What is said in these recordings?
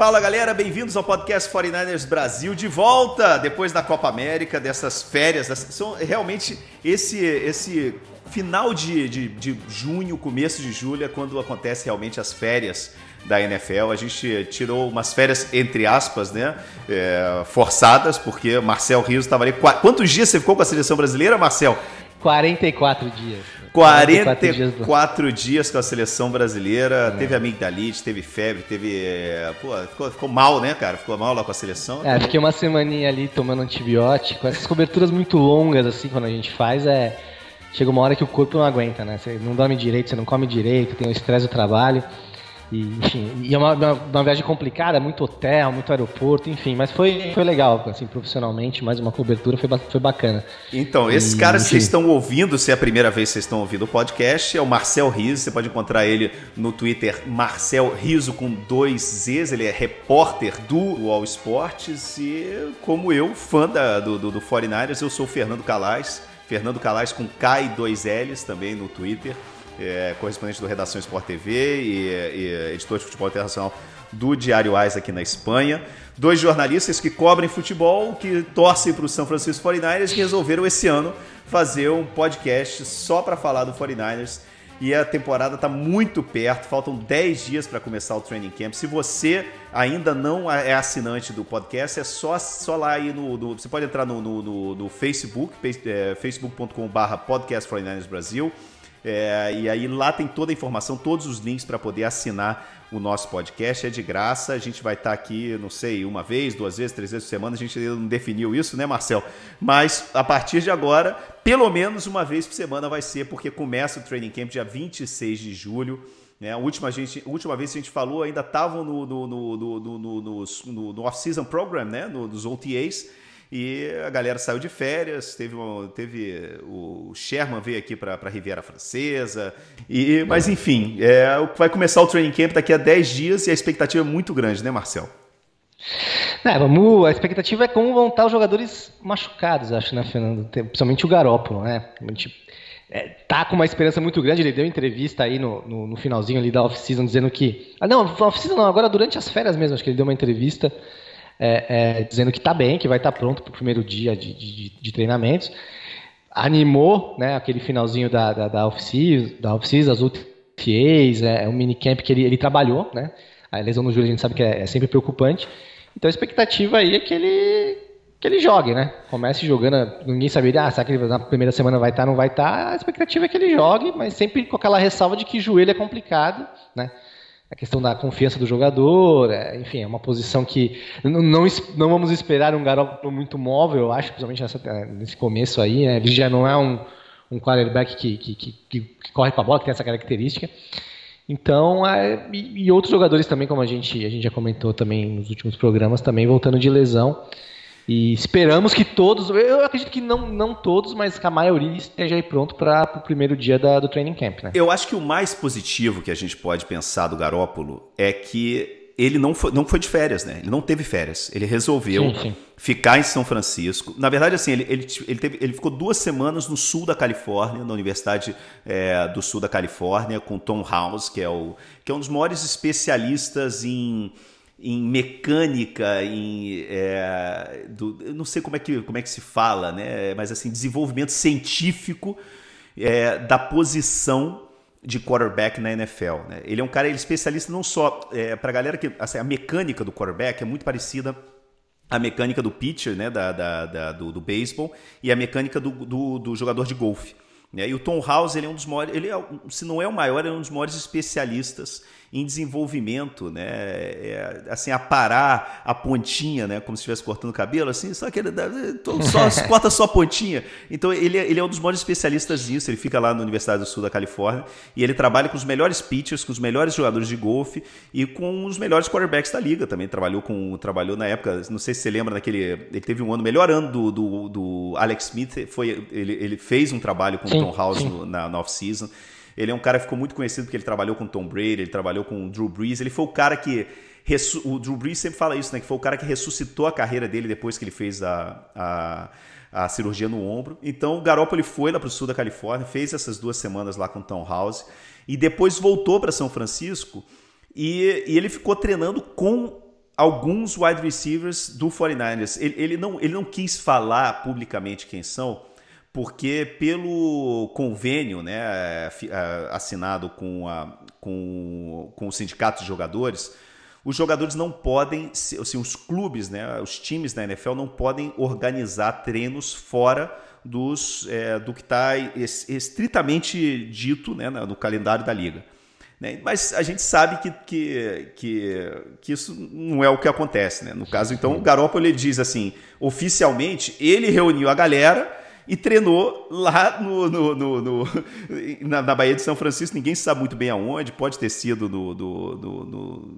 Fala galera, bem-vindos ao podcast 49ers Brasil de volta depois da Copa América, dessas férias. Dessas, são realmente esse, esse final de, de, de junho, começo de julho é quando acontece realmente as férias da NFL. A gente tirou umas férias, entre aspas, né? É, forçadas, porque Marcel Rios estava ali. Quantos dias você ficou com a seleção brasileira, Marcel? 44 dias. 44, 44 dias, dias, com a seleção brasileira. É. Teve amigdalite, teve febre, teve. É, pô, ficou, ficou, mal, né, cara? Ficou mal lá com a seleção. É, fiquei uma semaninha ali tomando antibiótico. Essas coberturas muito longas, assim, quando a gente faz, é. Chega uma hora que o corpo não aguenta, né? Você não dorme direito, você não come direito, tem o estresse do trabalho. E, enfim, e é uma, uma, viagem complicada, muito hotel, muito aeroporto, enfim, mas foi, foi legal, assim, profissionalmente, mais uma cobertura, foi, foi bacana. Então, esses caras que vocês estão ouvindo, se é a primeira vez que vocês estão ouvindo o podcast, é o Marcel Riso, você pode encontrar ele no Twitter, Marcel Riso com dois Zs, ele é repórter do All Sports e, como eu, fã da, do, do, do 49ers, eu sou o Fernando Calais, Fernando Calais com K e dois Ls também no Twitter é, correspondente do Redação Sport TV e, e editor de futebol internacional do Diário AIS aqui na Espanha. Dois jornalistas que cobrem futebol, que torcem para o São Francisco 49ers e resolveram esse ano fazer um podcast só para falar do 49ers. E a temporada está muito perto, faltam 10 dias para começar o training camp. Se você ainda não é assinante do podcast, é só, só lá aí no, no Você pode entrar no, no, no, no Facebook, é, facebook.com.br podcast 49ers Brasil. É, e aí lá tem toda a informação, todos os links para poder assinar o nosso podcast. É de graça. A gente vai estar tá aqui, não sei, uma vez, duas vezes, três vezes por semana. A gente ainda não definiu isso, né, Marcel? Mas a partir de agora, pelo menos uma vez por semana vai ser, porque começa o training camp dia 26 de julho. Né? A, última, gente, a última vez que a gente falou ainda estavam no, no, no, no, no, no, no off-season program, né? No, nos OTAs. E a galera saiu de férias, teve, uma, teve o Sherman veio aqui para a Riviera Francesa. E, mas enfim, é, vai começar o training camp daqui a 10 dias e a expectativa é muito grande, né, Marcel? É, vamos, a expectativa é como vão estar os jogadores machucados, acho, né, Fernando? Principalmente o Garópolo, né? A gente é, tá com uma esperança muito grande. Ele deu entrevista aí no, no, no finalzinho ali da off-season dizendo que. Ah, não, off-season não, agora durante as férias mesmo, acho que ele deu uma entrevista é, é, dizendo que está bem, que vai estar tá pronto para o primeiro dia de, de, de, treinamentos. Animou né, aquele finalzinho da, da, da off-season, off as UTAs, é, é um minicamp que ele, ele trabalhou. Né? A lesão no joelho a gente sabe que é, é sempre preocupante. Então a expectativa aí é que ele, que ele jogue, né? Comece jogando, ninguém saberia, ah, será que ele na primeira semana vai estar, tá, não vai estar? Tá? A expectativa é que ele jogue, mas sempre com aquela ressalva de que joelho é complicado, né? A questão da confiança do jogador, é, enfim, é uma posição que não, não, não, vamos esperar um garoto muito móvel, eu acho, principalmente nessa, é, nesse começo aí, né? ele já não é um, um quarterback que, que, que, que corre com a bola, que tem essa característica. Então, é, e, e, outros jogadores também, como a gente, a gente já comentou também nos últimos programas, também voltando de lesão. E esperamos que todos, eu acredito que não, não todos, mas que a maioria esteja aí pronto para o primeiro dia da, do training camp, né? Eu acho que o mais positivo que a gente pode pensar do Garópolo é que ele não foi, não foi de férias, né? Ele não teve férias. Ele resolveu sim, sim. ficar em São Francisco. Na verdade, assim, ele, ele, ele, teve, ele ficou duas semanas no sul da Califórnia, na Universidade é, do Sul da Califórnia, com Tom House, que é, o, que é um dos maiores especialistas em em mecânica, em é, do, eu não sei como é que como é que se fala, né? Mas assim desenvolvimento científico é, da posição de quarterback na NFL. Né? Ele é um cara ele é especialista não só é, para a galera que assim, a mecânica do quarterback é muito parecida à mecânica do pitcher, né? Da, da, da do, do beisebol e a mecânica do, do, do jogador de golfe. Né? E o Tom House ele é um dos maiores, ele é, se não é o maior, ele é um dos maiores especialistas em desenvolvimento, né? É, assim, aparar a pontinha, né? Como se estivesse cortando o cabelo, assim, só que ele só, corta só a pontinha. Então, ele, é, ele é um dos maiores especialistas nisso. Ele fica lá na Universidade do Sul da Califórnia e ele trabalha com os melhores pitchers, com os melhores jogadores de golfe e com os melhores quarterbacks da liga também. Trabalhou com, trabalhou na época, não sei se você lembra daquele, ele teve um ano, melhor ano do, do, do Alex Smith, foi, ele, ele fez um trabalho com sim, o Tom House no, na, na off-season. Ele é um cara que ficou muito conhecido porque ele trabalhou com Tom Brady, ele trabalhou com o Drew Brees. Ele foi o cara que. O Drew Brees sempre fala isso, né? Que foi o cara que ressuscitou a carreira dele depois que ele fez a, a, a cirurgia no ombro. Então o Garoppolo foi lá para o sul da Califórnia, fez essas duas semanas lá com o Tom House e depois voltou para São Francisco e, e, ele ficou treinando com alguns wide receivers do 49ers. Ele, ele, não, ele não quis falar publicamente quem são, porque pelo convênio né, assinado com, a, com, com o sindicato de jogadores, os jogadores não podem, assim, os clubes, né, os times da NFL não podem organizar treinos fora dos, é, do que está estritamente dito né, no calendário da liga. Né? Mas a gente sabe que, que, que, que, isso não é o que acontece. Né? No caso, então, o Garoppolo ele diz assim, oficialmente, ele reuniu a galera e treinou lá no, no, no, no na, na, Baía de São Francisco. Ninguém sabe muito bem aonde. Pode ter sido no, no,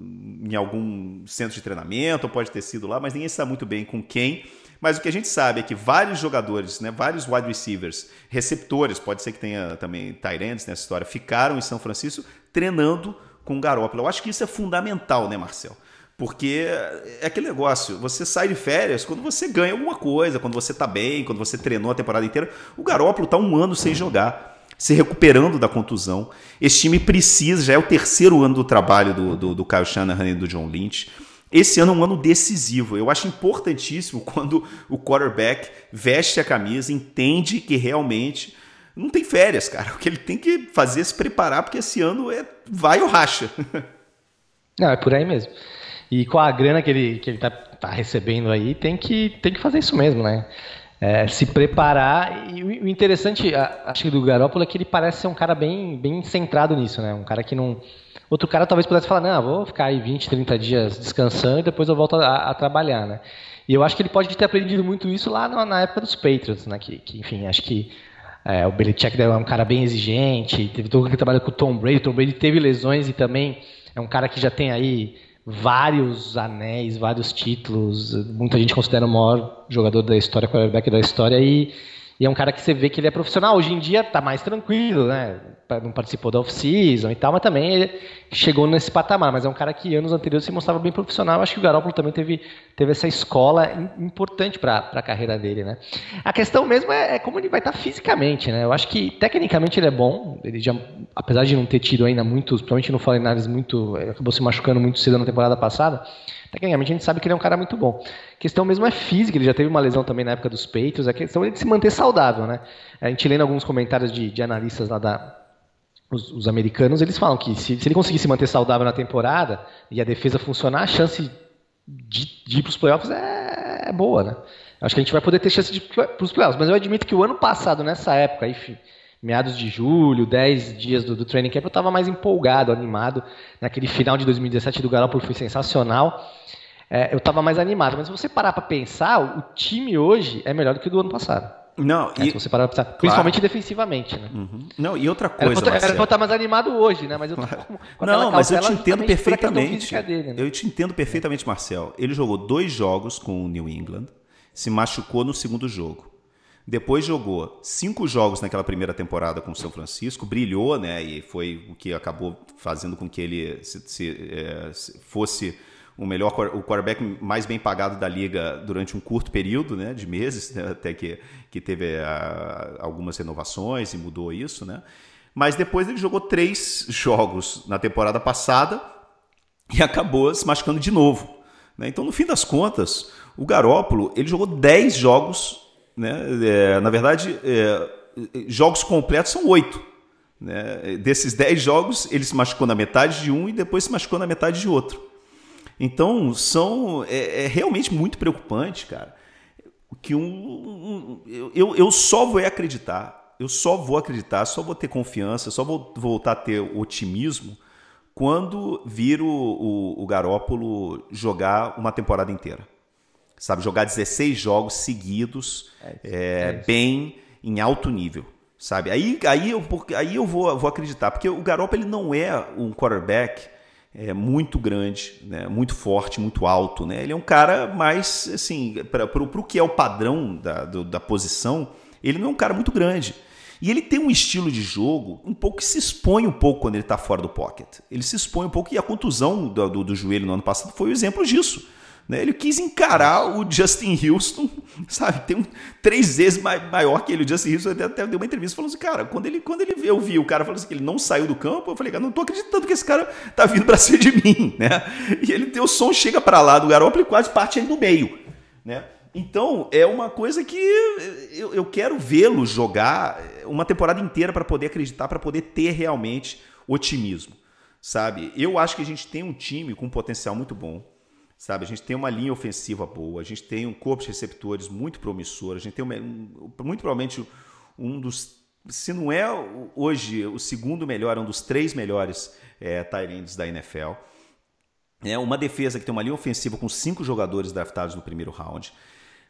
em algum centro de treinamento, pode ter sido lá, mas ninguém sabe muito bem com quem. Mas o que a gente sabe é que vários jogadores, né, vários wide receivers, receptores, pode ser que tenha também ends nessa história, ficaram em São Francisco treinando com o Garoppolo. Eu acho que isso é fundamental, né, Marcel? Porque é aquele negócio, você sai de férias quando você ganha alguma coisa, quando você tá bem, quando você treinou a temporada inteira. O Garópolo tá um ano sem jogar, se recuperando da contusão. Esse time precisa, já é o terceiro ano do trabalho do, do, do Kyle Shanahan e do John Lynch. Esse ano é um ano decisivo. Eu acho importantíssimo quando o quarterback veste a camisa, entende que realmente não tem férias, cara. O que ele tem que fazer é se preparar, porque esse ano é vai ou racha. Não, é por aí mesmo. E com a grana que ele, que ele tá, tá recebendo aí, tem que, tem que fazer isso mesmo, né? É, se preparar. E o interessante, acho que do Garópolo é que ele parece ser um cara bem, bem centrado nisso, né? Um cara que não. Outro cara talvez pudesse falar, não, vou ficar aí 20, 30 dias descansando e depois eu volto a, a trabalhar, né? E eu acho que ele pode ter aprendido muito isso lá na, na época dos Patriots, né? Que, que enfim, acho que é, o Belichick é um cara bem exigente, teve todo aquele trabalho com o Tom Brady, o Tom Brady teve lesões e também é um cara que já tem aí vários anéis, vários títulos. Muita gente considera o maior jogador da história, quarterback da história, e, e é um cara que você vê que ele é profissional. Hoje em dia está mais tranquilo, né? Não participou da off-season e tal, mas também ele chegou nesse patamar. Mas é um cara que anos anteriores se mostrava bem profissional. Acho que o Garoppolo também teve, teve essa escola importante para a carreira dele, né? A questão mesmo é, é como ele vai estar tá fisicamente, né? Eu acho que tecnicamente ele é bom. Ele já apesar de não ter tido ainda muitos, principalmente no Forinares, muito, acabou se machucando muito cedo na temporada passada, tecnicamente a gente sabe que ele é um cara muito bom. A questão mesmo é física, ele já teve uma lesão também na época dos peitos, a questão é de se manter saudável, né? A gente lendo alguns comentários de, de analistas lá da, os, os, americanos, eles falam que se, se ele conseguir se manter saudável na temporada e a defesa funcionar, a chance de, de ir para os playoffs é, é, boa, né? Acho que a gente vai poder ter chance de ir para os playoffs, mas eu admito que o ano passado, nessa época, aí, meados de julho, 10 dias do, do training camp, eu estava mais empolgado, animado. Naquele final de 2017 do Garoppolo foi sensacional. É, eu estava mais animado. Mas se você parar para pensar, o time hoje é melhor do que o do ano passado. Não, é, e... se você parar pra pensar, claro. principalmente defensivamente, né? Uhum. Não, e outra coisa, Era pra, era pra eu estar mais animado hoje, né? Mas eu tô com, com Não, mas eu te entendo perfeitamente. Dele, né? Eu te entendo perfeitamente, Marcel. Ele jogou dois jogos com o New England, se machucou no segundo jogo. Depois jogou cinco jogos naquela primeira temporada com o São Francisco, brilhou, né? E foi o que acabou fazendo com que ele se, se, é, fosse o melhor o quarterback mais bem pagado da liga durante um curto período, né? De meses, né, até que, que teve a, algumas renovações e mudou isso, né? Mas depois ele jogou três jogos na temporada passada e acabou se machucando de novo. Né? Então, no fim das contas, o Garópolo ele jogou dez jogos né? É, na verdade, é, jogos completos são oito. Né? Desses dez jogos, ele se machucou na metade de um e depois se machucou na metade de outro. Então, são é, é realmente muito preocupante, cara. Que um, um eu, eu só vou acreditar, eu só vou acreditar, só vou ter confiança, só vou voltar a ter otimismo quando vir o, o, o Garópolo jogar uma temporada inteira. Sabe, jogar 16 jogos seguidos, é, é, é bem em alto nível. Sabe? Aí, aí, eu, aí eu vou, vou acreditar, porque o Garoppolo ele não é um quarterback é, muito grande, né? muito forte, muito alto. Né? Ele é um cara mais, assim, para o que é o padrão da, do, da posição, ele não é um cara muito grande. E ele tem um estilo de jogo um pouco que se expõe um pouco quando ele está fora do pocket. Ele se expõe um pouco e a contusão do, do, do joelho no ano passado foi um exemplo disso. Né? Ele quis encarar o Justin Houston, sabe? Tem um, três vezes maior que ele. O Justin Houston até, até deu uma entrevista falando assim, cara, quando ele, quando ele eu vi o cara falando assim que ele não saiu do campo, eu falei, cara, não tô acreditando que esse cara tá vindo para cima de mim, né? E ele tem o som chega para lá do Garoppolo e quase parte aí no meio, né? Então, é uma coisa que eu, eu quero vê-lo jogar uma temporada inteira para poder acreditar, para poder ter realmente otimismo, sabe? Eu acho que a gente tem um time com um potencial muito bom Sabe, a gente tem uma linha ofensiva boa, a gente tem um corpo de receptores muito promissor, a gente tem muito provavelmente um dos, se não é hoje o segundo melhor, é um dos três melhores é, da NFL. É uma defesa que tem uma linha ofensiva com cinco jogadores draftados no primeiro round.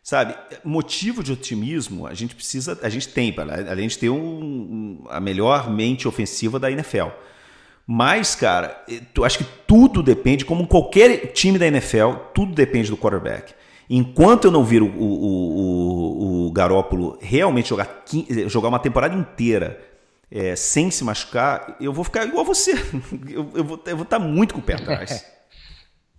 Sabe, motivo de otimismo a gente precisa, a gente tem, além de ter um, a melhor mente ofensiva da NFL. Mas, cara, eu acho que tudo depende, como qualquer time da NFL, tudo depende do quarterback. Enquanto eu não vir o, o, o, o Garópolo realmente jogar, jogar uma temporada inteira é, sem se machucar, eu vou ficar igual a você. Eu, eu, vou, estar muito com o pé atrás.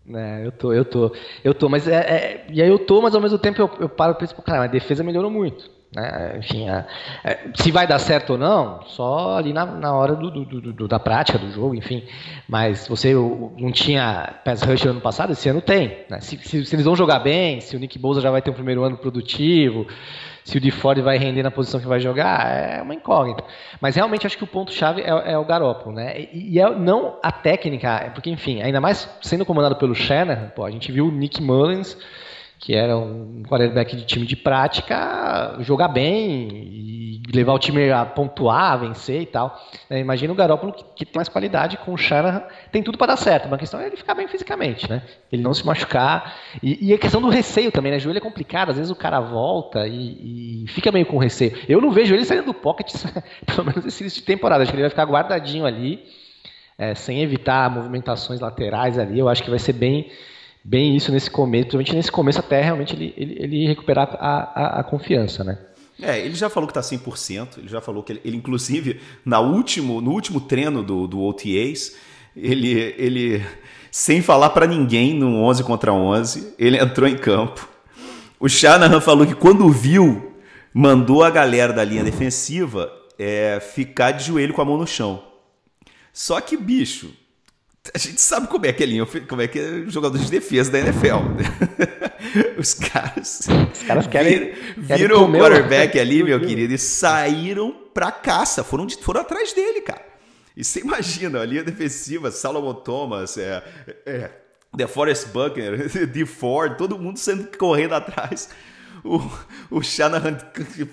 É, eu tô, eu tô. Eu tô, mas é, é, E aí eu tô, mas ao mesmo tempo eu, eu paro e penso, cara, a defesa melhorou muito. Né? Enfim, a, a, se vai dar certo ou não, só ali na, na hora do, do, do, da prática do jogo, enfim. Mas você não tinha pass rush ano passado, esse ano tem. Né? Se, se, se, eles vão jogar bem, se o Nick Bosa já vai ter um primeiro ano produtivo, se o DeFord vai render na posição que vai jogar, é uma incógnita. Mas realmente acho que o ponto-chave é, é, o Garoppolo, né? E, e, é não a técnica, é porque, enfim, ainda mais sendo comandado pelo Shanahan, pô, a gente viu o Nick Mullins que era um quarterback de time de prática, jogar bem e levar o time a pontuar, a vencer e tal. É, imagina o Garoppolo que, que, tem mais qualidade com o Shanahan, tem tudo para dar certo, mas a questão é ele ficar bem fisicamente, né? Ele não se machucar. E, e a questão do receio também, né? Joelho é complicado, às vezes o cara volta e, e fica meio com receio. Eu não vejo ele saindo do pocket, pelo menos esse início de temporada, acho que ele vai ficar guardadinho ali, é, sem evitar movimentações laterais ali, eu acho que vai ser bem bem isso nesse começo, principalmente nesse começo até realmente ele, ele, ele recuperar a, a, a, confiança, né? É, ele já falou que está 100%, ele já falou que ele, ele, inclusive, na último, no último treino do, do OTAs, ele, ele sem falar para ninguém no 11 contra 11, ele entrou em campo. O Shanahan falou que quando viu, mandou a galera da linha defensiva é, ficar de joelho com a mão no chão. Só que, bicho, a gente sabe como é que é linha, como é que é jogador de defesa da NFL. Os caras, Os caras querem, viram o quarterback ali, meu querido, e saíram pra caça, foram, foram atrás dele, cara. E você imagina, a linha defensiva, Salomon Thomas, é, é, The Forest Buckner, D. Ford, todo mundo sendo correndo atrás o, o Shanahan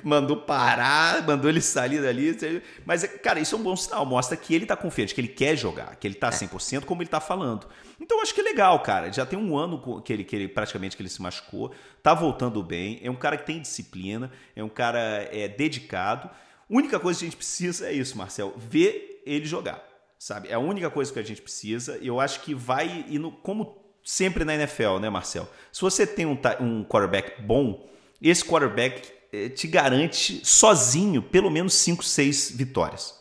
mandou parar, mandou ele sair dali. Mas, cara, isso é um bom sinal. Mostra que ele tá confiante, que ele quer jogar, que ele tá 100% como ele tá falando. Então, eu acho que é legal, cara. Já tem um ano que ele, que ele praticamente que ele se machucou, tá voltando bem. É um cara que tem disciplina, é um cara é, dedicado. A única coisa que a gente precisa é isso, Marcel, ver ele jogar. Sabe? É a única coisa que a gente precisa. E eu acho que vai indo, como sempre na NFL, né, Marcel? Se você tem um, um quarterback bom, esse quarterback eh, te garante sozinho pelo menos 5, 6 vitórias.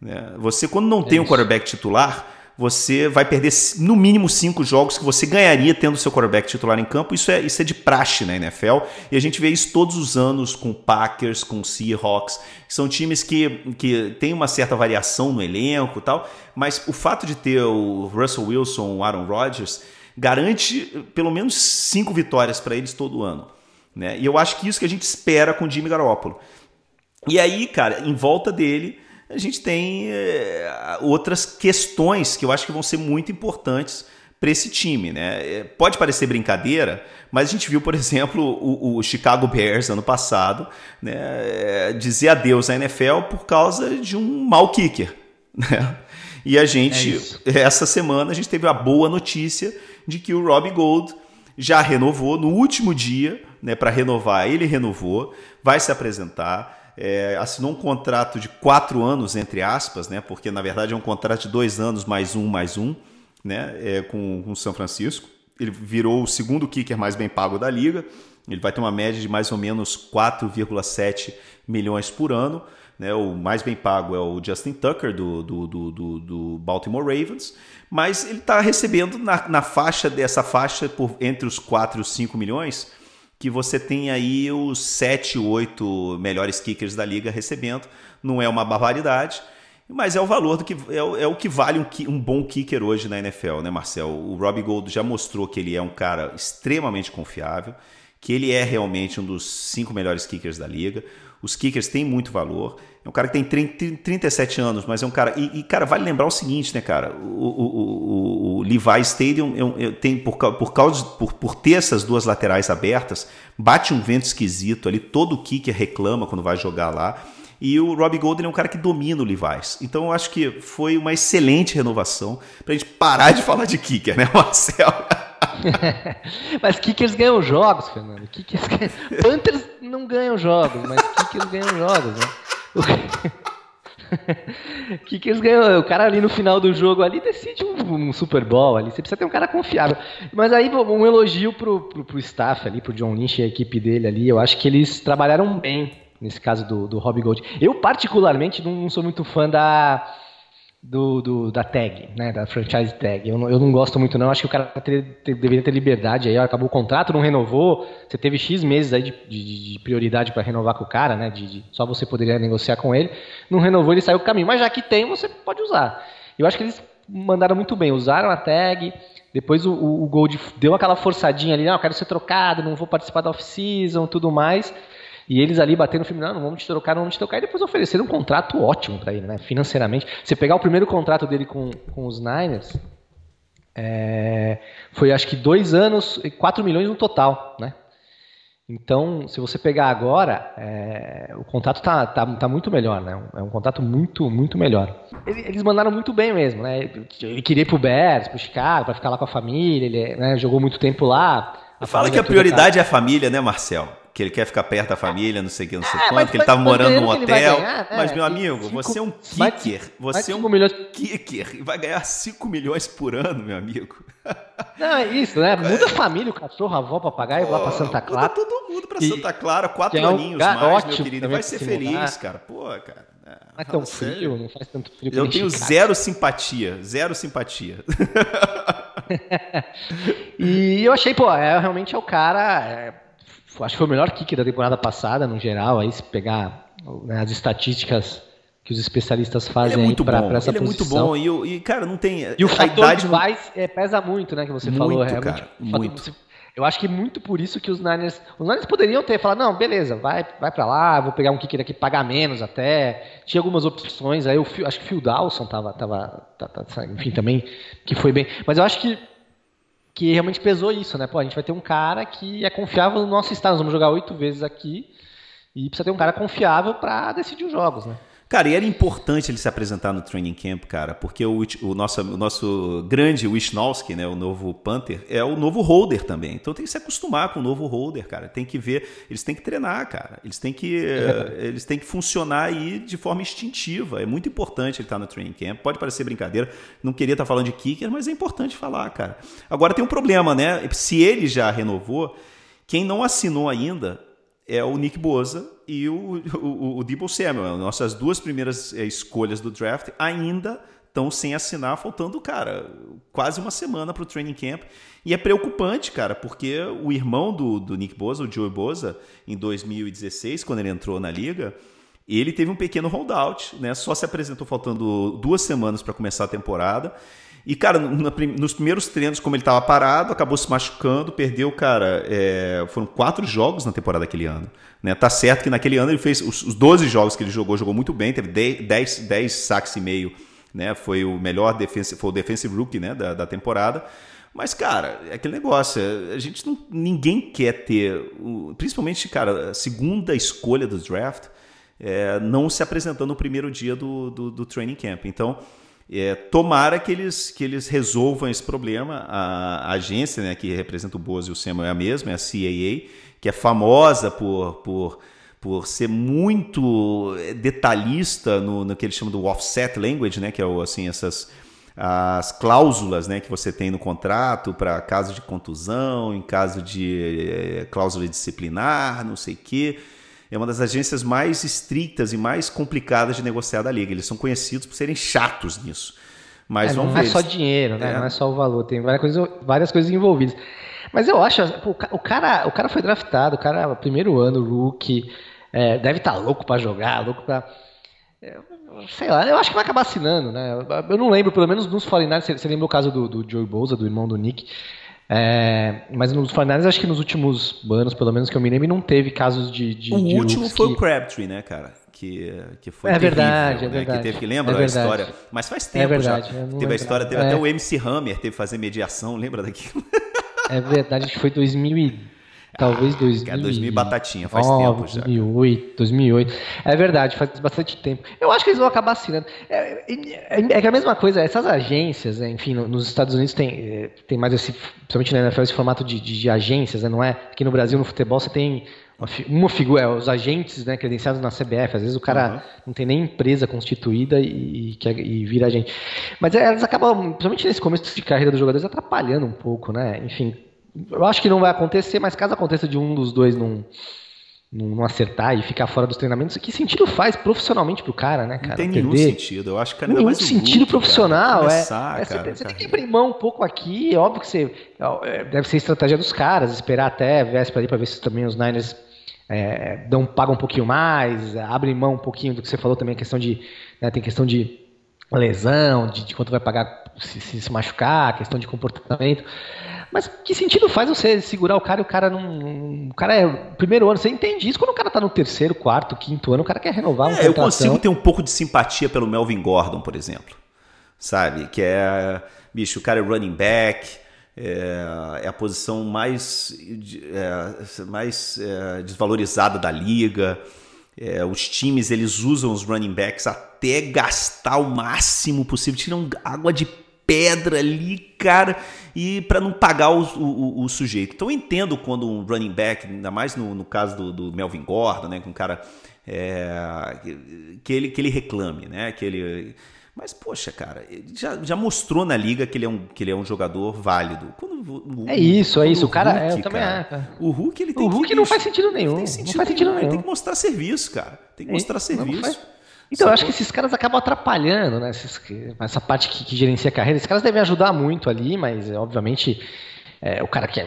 Né? Você, quando não é tem um quarterback titular, você vai perder no mínimo cinco jogos que você ganharia tendo seu quarterback titular em campo. Isso é, isso é de praxe na NFL. E a gente vê isso todos os anos com Packers, com Seahawks, que são times que, que têm uma certa variação no elenco e tal. Mas o fato de ter o Russell Wilson, o Aaron Rodgers, garante pelo menos cinco vitórias para eles todo ano. Né? E eu acho que isso que a gente espera com o Jimmy Garoppolo. E aí, cara, em volta dele, a gente tem é, outras questões que eu acho que vão ser muito importantes para esse time, né? É, pode parecer brincadeira, mas a gente viu, por exemplo, o, o Chicago Bears ano passado né, é, dizer adeus à NFL por causa de um mau kicker. Né? E a gente, é essa semana, a gente teve a boa notícia de que o Robbie Gold já renovou no último dia, né, para renovar, ele renovou, vai se apresentar. É, assinou um contrato de quatro anos, entre aspas, né, porque na verdade é um contrato de dois anos mais um, mais um, né, é, com o São Francisco. Ele virou o segundo kicker mais bem pago da liga. Ele vai ter uma média de mais ou menos 4,7 milhões por ano. Né? O mais bem pago é o Justin Tucker, do, do, do, do Baltimore Ravens. Mas ele está recebendo na, na faixa dessa faixa por entre os 4 e os 5 milhões, que você tem aí os 7, 8 melhores kickers da liga recebendo. Não é uma barbaridade. Mas é o valor do que é, é o que vale um, um, bom kicker hoje na NFL, né, Marcel? O Robbie Gold já mostrou que ele é um cara extremamente confiável, que ele é realmente um dos cinco melhores kickers da liga. Os kickers têm muito valor. É um cara que tem 30, 37 anos, mas é um cara. E, e, cara, vale lembrar o seguinte, né, cara? O, o, o, o Levi Stadium tem, por, por, causa, por, por ter essas duas laterais abertas, bate um vento esquisito ali. Todo kicker reclama quando vai jogar lá. E o Robbie Golden é um cara que domina o Levi's. Então eu acho que foi uma excelente renovação pra gente parar de falar de kicker, né, Marcel? mas kickers ganham jogos, Fernando. Kickers ganham... Panthers não ganham jogos, mas kickers ganham jogos, né? kickers ganham. O cara ali no final do jogo ali decide um, um, Super Bowl ali. Você precisa ter um cara confiável. Mas aí um elogio pro, pro, pro staff ali, pro John Lynch e a equipe dele ali. Eu acho que eles trabalharam bem nesse caso do, do Robbie Gold. Eu, particularmente, não sou muito fã da, do, do, da tag, né, da franchise tag. Eu não, eu não gosto muito, não. Acho que o cara ter, ter, deveria ter liberdade aí. Acabou o contrato, não renovou. Você teve X meses aí de, de, de prioridade para renovar com o cara, né? De, de, só você poderia negociar com ele. Não renovou, ele saiu do caminho. Mas já que tem, você pode usar. Eu acho que eles mandaram muito bem. Usaram a tag. Depois o, o, o Gold deu aquela forçadinha ali. Não, eu quero ser trocado, não vou participar da off-season, tudo mais. E eles ali batendo no filme, não, não vamos te trocar, não vamos te trocar. E depois ofereceram um contrato ótimo para ele, né? Financeiramente. Você pegar o primeiro contrato dele com, com os Niners, é, foi acho que dois anos e 4 milhões no total, né? Então, se você pegar agora, é, o contrato tá, tá, tá, muito melhor, né? É um contrato muito, muito melhor. Eles mandaram muito bem mesmo, né? Ele queria ir pro Bears, pro Chicago, para ficar lá com a família, ele né, jogou muito tempo lá. Fala que a prioridade é a família, né, Marcel? que ele quer ficar perto da família, não sei o que, não sei é, quanto, que ele estava morando num hotel. Ganhar, é, mas, meu amigo, cinco, você é um kicker. você é um milhões. kicker e vai ganhar 5 milhões por ano, meu amigo. Não, é isso, né? Muda a família, o cachorro, a avó, papagaio, oh, lá pra Santa Clara. Muda todo mundo pra Santa Clara, quatro é um aninhos mais, meu querido. Vai ser feliz, cara. Pô, cara. É, não é tão frio, não faz tanto frio. Eu tenho zero simpatia, zero simpatia. e eu achei, pô, é, realmente é o cara. É, acho que foi o melhor kick da temporada passada, no geral, aí se pegar né, as estatísticas que os especialistas fazem ele é muito pra, bom. pra essa ele posição. é muito bom e, e, cara, não tem E o fator idade não... é, pesa muito, né, que você muito, falou. Cara, realmente, muito. Eu acho que muito por isso que os Niners, os Niners poderiam ter falado, não, beleza, vai, vai para lá, vou pegar um kicker aqui, pagar menos até. Tinha algumas opções, aí eu acho que o Phil Dawson tava, tava, tava, enfim, também, que foi bem. Mas eu acho que que realmente pesou isso, né? Pô, a gente vai ter um cara que é confiável no nosso estado. Nós vamos jogar oito vezes aqui e precisa ter um cara confiável para decidir os jogos, né? Cara, e era importante ele se apresentar no training camp, cara, porque o, o, nosso, o nosso grande Wisnowski, né, o novo Panther, é o novo holder também. Então tem que se acostumar com o novo holder, cara. Tem que ver, eles têm que treinar, cara. Eles têm que, é. eles têm que funcionar aí de forma instintiva. É muito importante ele estar no training camp. Pode parecer brincadeira, não queria estar falando de kicker, mas é importante falar, cara. Agora tem um problema, né? Se ele já renovou, quem não assinou ainda é o Nick Boza e o, o, o Debo Samuel. Nossas duas primeiras é, escolhas do draft ainda estão sem assinar, faltando, cara, quase uma semana para o training camp. E é preocupante, cara, porque o irmão do, do Nick Boza, o Joey Boza, em 2016, quando ele entrou na liga, ele teve um pequeno holdout, né? Só se apresentou faltando duas semanas para começar a temporada. E, cara, nos primeiros treinos, como ele estava parado, acabou se machucando, perdeu, cara. É, foram quatro jogos na temporada daquele ano. Né? Tá certo que naquele ano ele fez os, os 12 jogos que ele jogou, jogou muito bem, teve 10, 10 saques e meio, né? Foi o melhor defensive, foi o defensive rookie né? da, da temporada. Mas, cara, é aquele negócio. A gente não. Ninguém quer ter. Principalmente, cara, a segunda escolha do draft é, não se apresentando no primeiro dia do, do, do training camp. Então, é, tomara que eles, que eles resolvam esse problema. A, a agência né, que representa o Boas e o Samuel é a mesma, é a CAA, que é famosa por. por por ser muito detalhista no, no que eles chamam do offset language, né, que é o, assim essas as cláusulas né, que você tem no contrato para caso de contusão, em caso de é, cláusula disciplinar, não sei o quê. É uma das agências mais estritas e mais complicadas de negociar da liga. Eles são conhecidos por serem chatos nisso. Mas é, vamos não ver. é só dinheiro, né? É. Não é só o valor, tem várias coisas, várias coisas envolvidas. Mas eu acho, o cara, o cara foi draftado, o cara, primeiro ano, rookie, é, deve estar tá louco para jogar, louco para sei lá, eu acho que vai acabar assinando, né? Eu não lembro, pelo menos nos 49ers, você lembra o caso do, do Joey Bosa, do irmão do Nick, é, mas nos 49ers, acho que nos últimos anos, pelo menos que eu me lembro, não teve casos de. de o de último foi que... o Crabtree, né, cara? Que, que foi é terrível, verdade, é né? verdade. Que teve que lembra é a história. Mas faz tempo é verdade, já. Teve a história, teve é. até o MC Hammer, teve que fazer mediação, lembra daquilo? É verdade, acho que foi 2000 Talvez 2000. Ah, 2000 batatinha, faz tempo já. 2008, 2008. É verdade, faz bastante tempo. Eu acho que eles vão acabar assinando. É, é, é que a mesma coisa, essas agências, né, enfim, nos Estados Unidos tem, é, tem mais esse, principalmente na NFL, esse formato de, de, de agências, né, não é? Aqui no Brasil, no futebol, você tem uma, uma figura, é, os agentes né, credenciados na CBF, às vezes o cara uhum. não tem nem empresa constituída e, e, e vira agente. Mas é, elas acabam, principalmente nesse começo de carreira dos jogadores, atrapalhando um pouco, né? Enfim, eu acho que não vai acontecer, mas caso aconteça de um dos dois não, não acertar e ficar fora dos treinamentos, que sentido faz profissionalmente pro cara, né, cara? Não tem nenhum Perder? sentido. Eu acho que nenhum mais sentido luto, profissional. Cara. É, Começar, é, cara, você, você tem que abrir mão um pouco aqui. É óbvio que você. é, Deve ser estratégia dos caras, esperar até a véspera ali pra ver se também os Niners é, dão, pagam um pouquinho mais, abrem mão um pouquinho do que você falou também, a questão de. Né, tem questão de lesão, de, de quanto vai pagar se, se, se machucar, questão de comportamento. Mas que sentido faz você segurar o cara e o cara não. O cara é primeiro ano, você entende isso quando o cara tá no terceiro, quarto, quinto ano, o cara quer renovar um é, Eu consigo ter um pouco de simpatia pelo Melvin Gordon, por exemplo. Sabe? Que é. Bicho, o cara é running back. É, é a posição mais, é, mais é, desvalorizada da liga. É, os times eles usam os running backs até gastar o máximo possível, tiram água de pedra ali, cara, e para não pagar o, o, o, sujeito. Então eu entendo quando um running back, ainda mais no, no caso do, do, Melvin Gordon, né, que um cara é, que, ele, que ele reclame, né, que ele mas, poxa, cara, já, já mostrou na liga que ele é um, que ele é um jogador válido. Quando, é isso, é isso. O, cara, Hulk, é, também cara, é. O Hulk, ele tem O Hulk que, não faz sentido nenhum. Sentido não faz sentido nenhum. Ele tem que mostrar serviço, cara. Tem que mostrar serviço. Então, eu acho que esses caras acabam atrapalhando, né? Essa parte que, que, gerencia a carreira. Esses caras devem ajudar muito ali, mas, obviamente, é, o cara quer.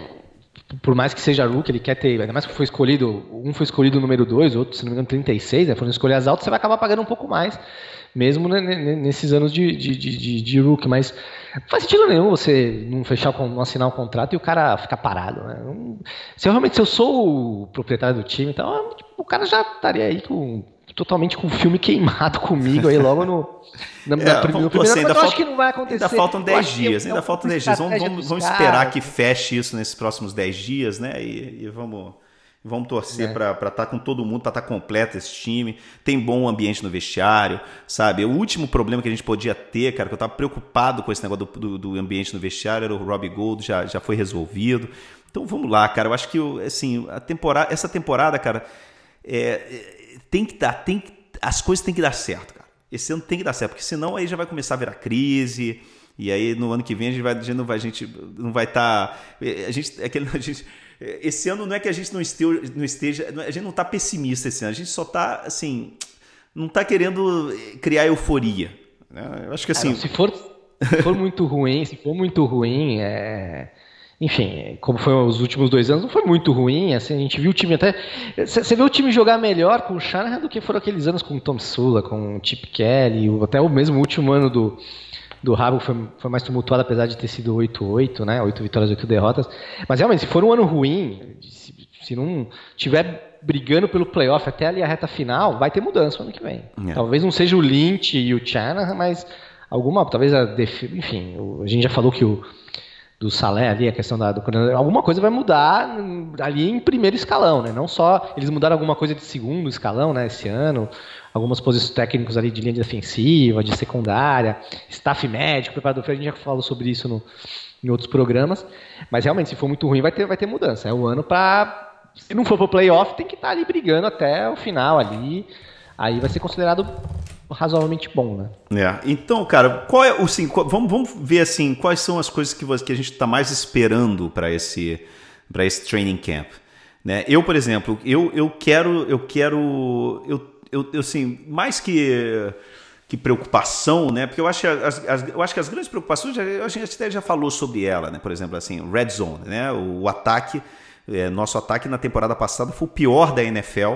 Por mais que seja rookie, ele quer ter. Ainda mais que foi escolhido. Um foi escolhido o número 2, outro, se não me engano, 36, né? Foram escolher as altas, você vai acabar pagando um pouco mais mesmo nesses anos de, de, de, de rookie, mas não faz sentido nenhum você não fechar, não assinar um contrato e o cara ficar parado. Né? Se eu realmente se eu sou o proprietário do time, então o cara já estaria aí com totalmente com o filme queimado comigo aí logo no na, é, na primeira, primeira ainda falta, acho que não vai acontecer. Ainda faltam 10 dias, ainda faltam 10 dias. Vamos, vamos, vamos esperar que feche isso nesses próximos 10 dias, né? E, e vamos Vamos torcer é. para estar tá com todo mundo, para estar tá completo esse time. Tem bom ambiente no vestiário, sabe? O último problema que a gente podia ter, cara, que eu estava preocupado com esse negócio do, do, do, ambiente no vestiário, era o Robbie Gold, já, já foi resolvido. Então vamos lá, cara. Eu acho que assim, a temporada, essa temporada, cara, é, é, tem que dar, tem que, as coisas têm que dar certo, cara. Esse ano tem que dar certo, porque senão aí já vai começar a virar crise. E aí no ano que vem a gente, vai, a gente não vai, a gente não vai estar, tá, a gente, é aquele, a gente esse ano não é que a gente não esteja, não esteja a gente não está pessimista esse ano, a gente só está assim, não está querendo criar euforia. Né? Eu acho que assim. se for, se for muito ruim, se for muito ruim, é... enfim, como foi os últimos dois anos, não foi muito ruim. Assim, a gente viu o time até. Você vê o time jogar melhor com o Shanahan do que foram aqueles anos com o Tom Sula, com o Chip Kelly, até o mesmo último ano do do Rabo foi, foi mais tumultuado, apesar de ter sido 8-8, né? 8 vitórias, 8 derrotas. Mas realmente, se for um ano ruim, se, se não tiver brigando pelo playoff até ali a reta final, vai ter mudança no ano que vem. É. Talvez não seja o Lynch e o Chana, mas alguma, talvez a def... enfim, a gente já falou que o do Salé ali, a questão da, do alguma coisa vai mudar ali em primeiro escalão, né? Não só eles mudaram alguma coisa de segundo escalão, né? Esse ano, algumas posições técnicos ali de linha defensiva, de secundária, staff médico, preparador a gente já falou sobre isso no, em outros programas, mas realmente se for muito ruim vai ter vai ter mudança. É o ano para se não for pro playoff tem que estar tá ali brigando até o final ali, aí vai ser considerado razoavelmente bom, né? É. Então, cara, qual é o assim, vamos, vamos ver assim, quais são as coisas que, você, que a gente está mais esperando para esse para esse training camp, né? Eu, por exemplo, eu, eu quero eu quero eu, eu, eu assim, mais que que preocupação, né? Porque eu acho que as, as, eu acho que as grandes preocupações, a gente até já falou sobre ela, né? Por exemplo, assim, red zone, né? O, o ataque, é, nosso ataque na temporada passada foi o pior da NFL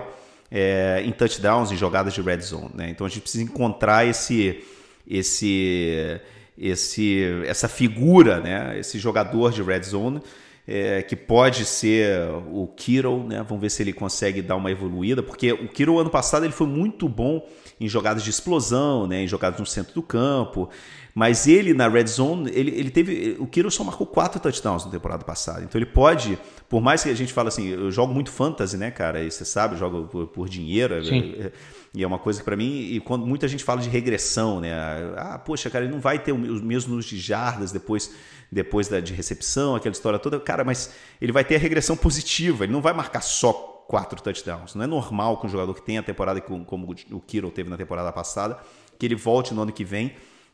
é, em touchdowns, em jogadas de red zone. Né? Então a gente precisa encontrar esse, esse, esse, essa figura, né? esse jogador de red zone. É, que pode ser o Kiro, né? Vamos ver se ele consegue dar uma evoluída, porque o Kiro ano passado ele foi muito bom em jogadas de explosão, né? Em jogadas no centro do campo. Mas ele na red zone, ele, ele teve. O Kiro só marcou quatro touchdowns na temporada passada. Então ele pode, por mais que a gente fale assim, eu jogo muito fantasy, né, cara? E você sabe, eu jogo por, por dinheiro. É, Sim. É, e é uma coisa que para mim, e quando muita gente fala de regressão, né? Ah, poxa, cara, ele não vai ter os mesmos de jardas depois depois da, de recepção, aquela história toda. Cara, mas ele vai ter a regressão positiva, ele não vai marcar só quatro touchdowns. Não é normal que um jogador que tem a temporada como o Kiro teve na temporada passada, que ele volte no ano que vem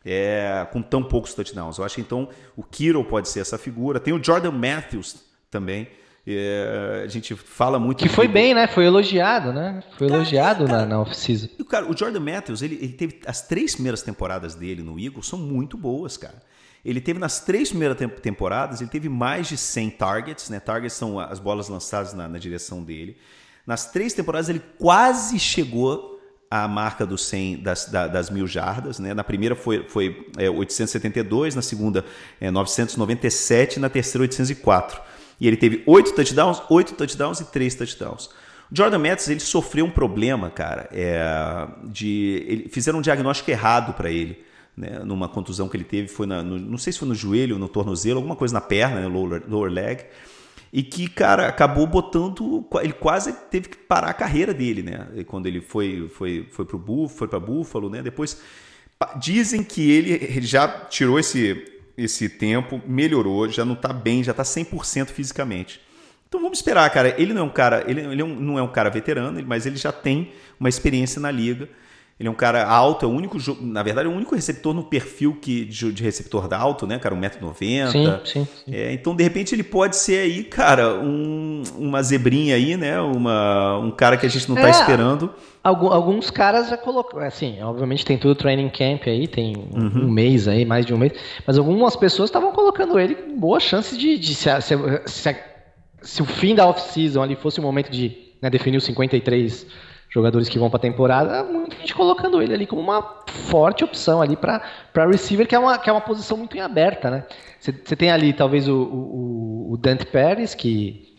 é, com tão poucos touchdowns. Eu acho que então o Kiro pode ser essa figura. Tem o Jordan Matthews também. É, a gente fala muito. Que foi bem, né? Foi elogiado, né? Foi cara, elogiado cara, na, na off-season. Cara, o Jordan Matthews, ele, ele teve as três primeiras temporadas dele no Eagles são muito boas, cara. Ele teve nas três primeiras temporadas, ele teve mais de 100 targets, né? Targets são as bolas lançadas na, na direção dele. Nas três temporadas ele quase chegou a marca dos 100, das, das mil jardas. Né? Na primeira foi, foi é, 872, na segunda é, 997, na terceira 804. E ele teve 8 touchdowns, 8 touchdowns e 3 touchdowns. Jordan Matthews ele sofreu um problema, cara, é, de ele, fizeram um diagnóstico errado para ele. Né, numa contusão que ele teve, foi na, no, não sei se foi no joelho, no tornozelo, alguma coisa na perna, né, lower, lower leg e que, cara, acabou botando. Ele quase teve que parar a carreira dele, né? Quando ele foi, foi, foi pro Buffalo, foi para Buffalo, né? Depois dizem que ele, já tirou esse, esse tempo, melhorou, já não tá bem, já tá 100% fisicamente. Então vamos esperar, cara. Ele não é um cara, ele, ele não é um cara veterano, mas ele já tem uma experiência na liga. Ele é um cara alto, é o único, na verdade, é o único receptor no perfil que, de, de receptor da alto, né, cara? 1,90m. Sim, sim. sim. É, então, de repente, ele pode ser aí, cara, um, uma zebrinha aí, né? Uma, um cara que a gente não está é, esperando. Alguns caras já colocam, assim, obviamente tem tudo training camp aí, tem uhum. um mês aí, mais de um mês, mas algumas pessoas estavam colocando ele com boas chances de, de se, se, se, se, o fim da off-season ali fosse o momento de né, definir os 53 jogadores que vão para a temporada, muita gente colocando ele ali como uma forte opção ali para receiver, que é, uma, que é uma posição muito em aberta, né? Você tem ali talvez o, o, o Dante Pérez, que,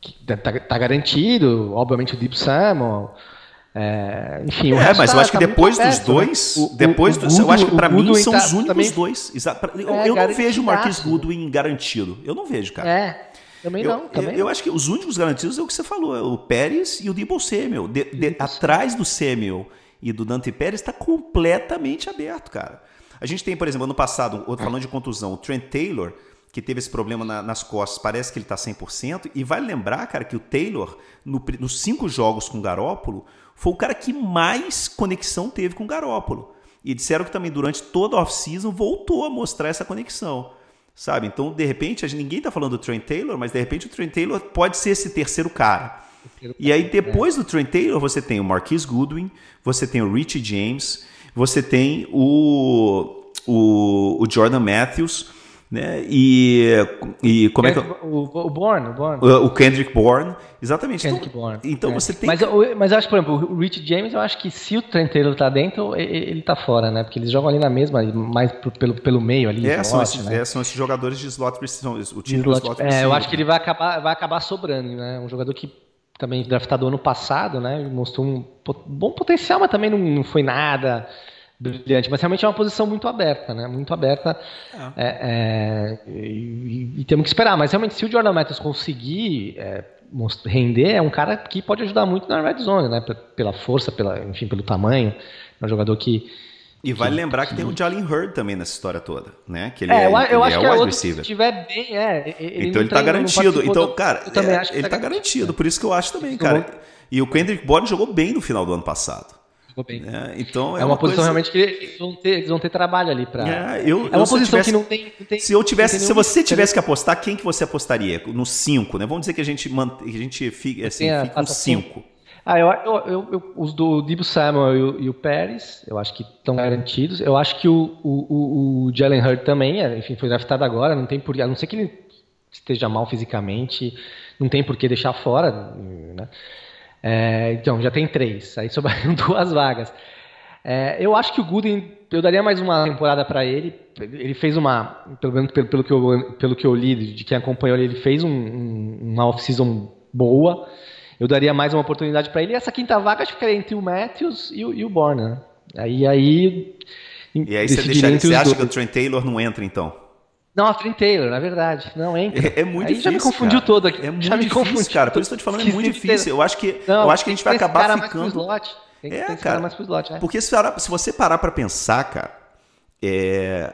que tá, tá, garantido, obviamente o Deep Samuel, é, enfim, o é, mas eu acho que tá depois dos aberto, dois, né? depois do, eu acho que para mim são tá, os únicos também, dois. Eu, é, eu não vejo o Marquis Goodwin garantido. Eu não vejo, cara. É. Também eu, não. Também eu, eu, acho que os únicos garantidos é o que você falou, é o Pérez e o Debo Samuel. De, de, atrás do Samuel e do Dante Pérez está completamente aberto, cara. A gente tem, por exemplo, ano passado, falando de contusão, o Trent Taylor, que teve esse problema na, nas costas, parece que ele está 100%. E vale lembrar, cara, que o Taylor, no, nos cinco jogos com o Garópolo, foi o cara que mais conexão teve com o Garópolo. E disseram que também durante toda a off-season voltou a mostrar essa conexão sabe? Então, de repente, gente, ninguém está falando do Trent Taylor, mas de repente o Trent Taylor pode ser esse terceiro cara. E aí, depois do Trent Taylor, você tem o Marquise Goodwin, você tem o Richie James, você tem o, o, o Jordan Matthews, né? E, e como é que. O, o Bourne, o Bourne. O, o Kendrick Bourne, exatamente. Kendrick então, Bourne. Então é. você tem. Mas, eu, mas eu acho, por exemplo, o Rich James, eu acho que se o Trent Taylor tá dentro, ele tá fora, né? Porque eles jogam ali na mesma, mais pelo, pelo meio ali. É, são, esses, né? é são esses jogadores de slot são o time slot, slot É, eu acho que ele vai acabar, vai acabar sobrando, né? Um jogador que também draftado ano passado, né? Mostrou um bom potencial, mas também não, não foi nada brilhante, mas realmente é uma posição muito aberta, né? Muito aberta. É. É, é, e, e, temos que esperar. Mas realmente, se o Jordan Matthews conseguir é, render, é um cara que pode ajudar muito na red zone, né? Pela força, pela, enfim, pelo tamanho. É um jogador que. E vale lembrar que tem o Jalen Hurd também nessa história toda, né? Que ele é, é eu, eu acho é que é outro receiver. se estiver bem, é. Ele então ele tá garantido. Então, cara, é, ele tá, tá garantido. Por isso que eu acho também, cara. E o Kendrick Bourne jogou bem no final do ano passado. É, então é, é uma, uma, posição coisa... realmente que eles vão ter, eles vão ter trabalho ali para. É, eu, é uma posição tivesse, que não tem, não tem, Se eu tivesse, se você tivesse que apostar, quem que você apostaria? No 5, né? Vamos dizer que a gente mant... que a gente fique assim, fica com 5. Ah, eu, eu, eu, eu, os do Dibu Samuel e o, e o Pérez, eu acho que estão garantidos. Eu acho que o, o, o, Jalen Hurd também, é, enfim, foi draftado agora, não tem por a não ser que ele esteja mal fisicamente, não tem por que deixar fora, né? É, então, já tem três. Aí sobraram duas vagas. É, eu acho que o Gooden, eu daria mais uma temporada para ele. Ele fez uma, pelo menos pelo, pelo, que, eu, pelo que eu li, de quem acompanhou ele, ele fez um, um, uma off-season boa. Eu daria mais uma oportunidade para ele. E essa quinta vaga acho que ficaria entre o Matthews e o, e o Borne. Né? Aí, aí. E aí você, deixaria, você acha dois. que o Trent Taylor não entra então? Não, a Flynn Taylor, na verdade. Não entra. É, é muito Aí difícil. já me confundiu cara. todo aqui. É muito já me difícil, confundiu cara. Por isso que eu tô te falando, é muito difícil. Eu acho que, não, eu acho que a gente vai acabar cara ficando. Mais pro slot. Tem que, é, tem que cara. Mais pro slot, é. Porque se, se você parar para pensar, cara, é...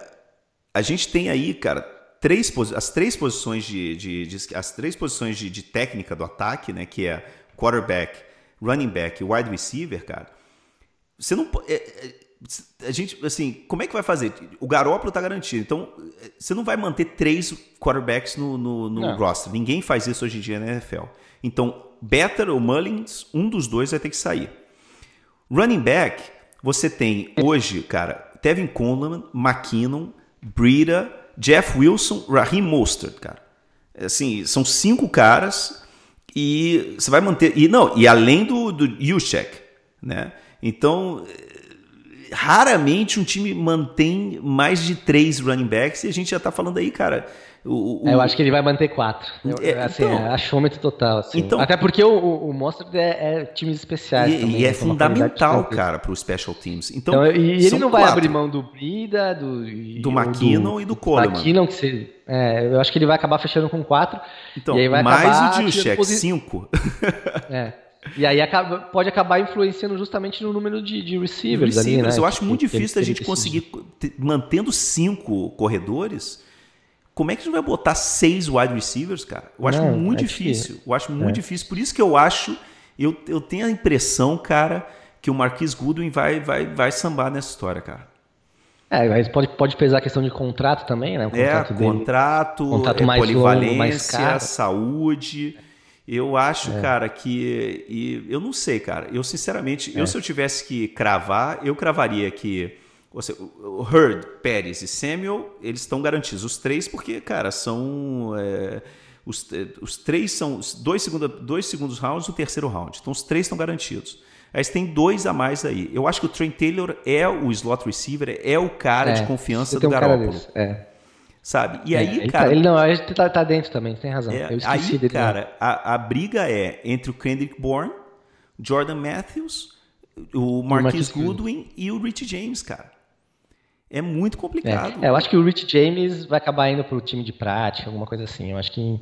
a gente tem aí, cara, três as três posições de, de, de as três posições de, de, técnica do ataque, né, que é quarterback, running back e wide receiver, cara. Você não é, é a gente, assim, como é que vai fazer? O Garópolo tá garantido. Então, você não vai manter três quarterbacks no, no, no roster. Ninguém faz isso hoje em dia na NFL. Então, Better ou Mullins, um dos dois vai ter que sair. Running back, você tem hoje, cara, Tevin Coleman, McKinnon, Breida, Jeff Wilson, Raheem Mostert, cara. Assim, são cinco caras e você vai manter. E não, e além do, do Juszczyk, né? Então, raramente um time mantém mais de três running backs e a gente já tá falando aí, cara. O, o... É, eu acho que ele vai manter quatro. Eu, é, assim, então, é achômetro total. Assim. Então, Até porque o, o, Monster é, é times especiais. E, também, e é fundamental, cara, para os special teams. Então, então e ele não vai quatro. abrir mão do Brida, do, do McKinnon do, e do Coleman. McKinnon, que você, é, eu acho que ele vai acabar fechando com quatro. Então, mais o Juszczyk, posi... cinco. É. E aí acaba, pode acabar influenciando justamente no número de, de receivers, receivers ali, né? Eu acho muito difícil a gente conseguir, mantendo cinco corredores, como é que a gente vai botar seis wide receivers, cara? Eu acho Não, muito é difícil. Que... Eu acho muito é. difícil. Por isso que eu acho, eu, eu tenho a impressão, cara, que o Marquis Goodwin vai, vai, vai sambar nessa história, cara. É, mas pode, pode pesar a questão de contrato também, né? O contrato é, dele, contrato, contrato é, mais polivalência, longo, mais caro. saúde. Eu acho, é. cara, que. E eu não sei, cara. Eu, sinceramente, é. eu se eu tivesse que cravar, eu cravaria que. Você, o Hurd, Pérez e Samuel, eles estão garantidos. Os três, porque, cara, são. É, os, é, os três são. Dois, segunda, dois segundos rounds e o terceiro round. Então os três estão garantidos. Aí você tem dois a mais aí. Eu acho que o Trent Taylor é o slot receiver, é o cara é, de confiança do um Garoppolo. É. Sabe? E é, aí, ele cara. Tá, ele não, a gente tá, tá, dentro também, tem razão. É, aí, dele, cara, a, a, briga é entre o Kendrick Bourne, Jordan Matthews, o Marquis Goodwin e o Rich James, cara. É muito complicado. É, eu acho que o Rich James vai acabar indo pro time de prática, alguma coisa assim. Eu acho que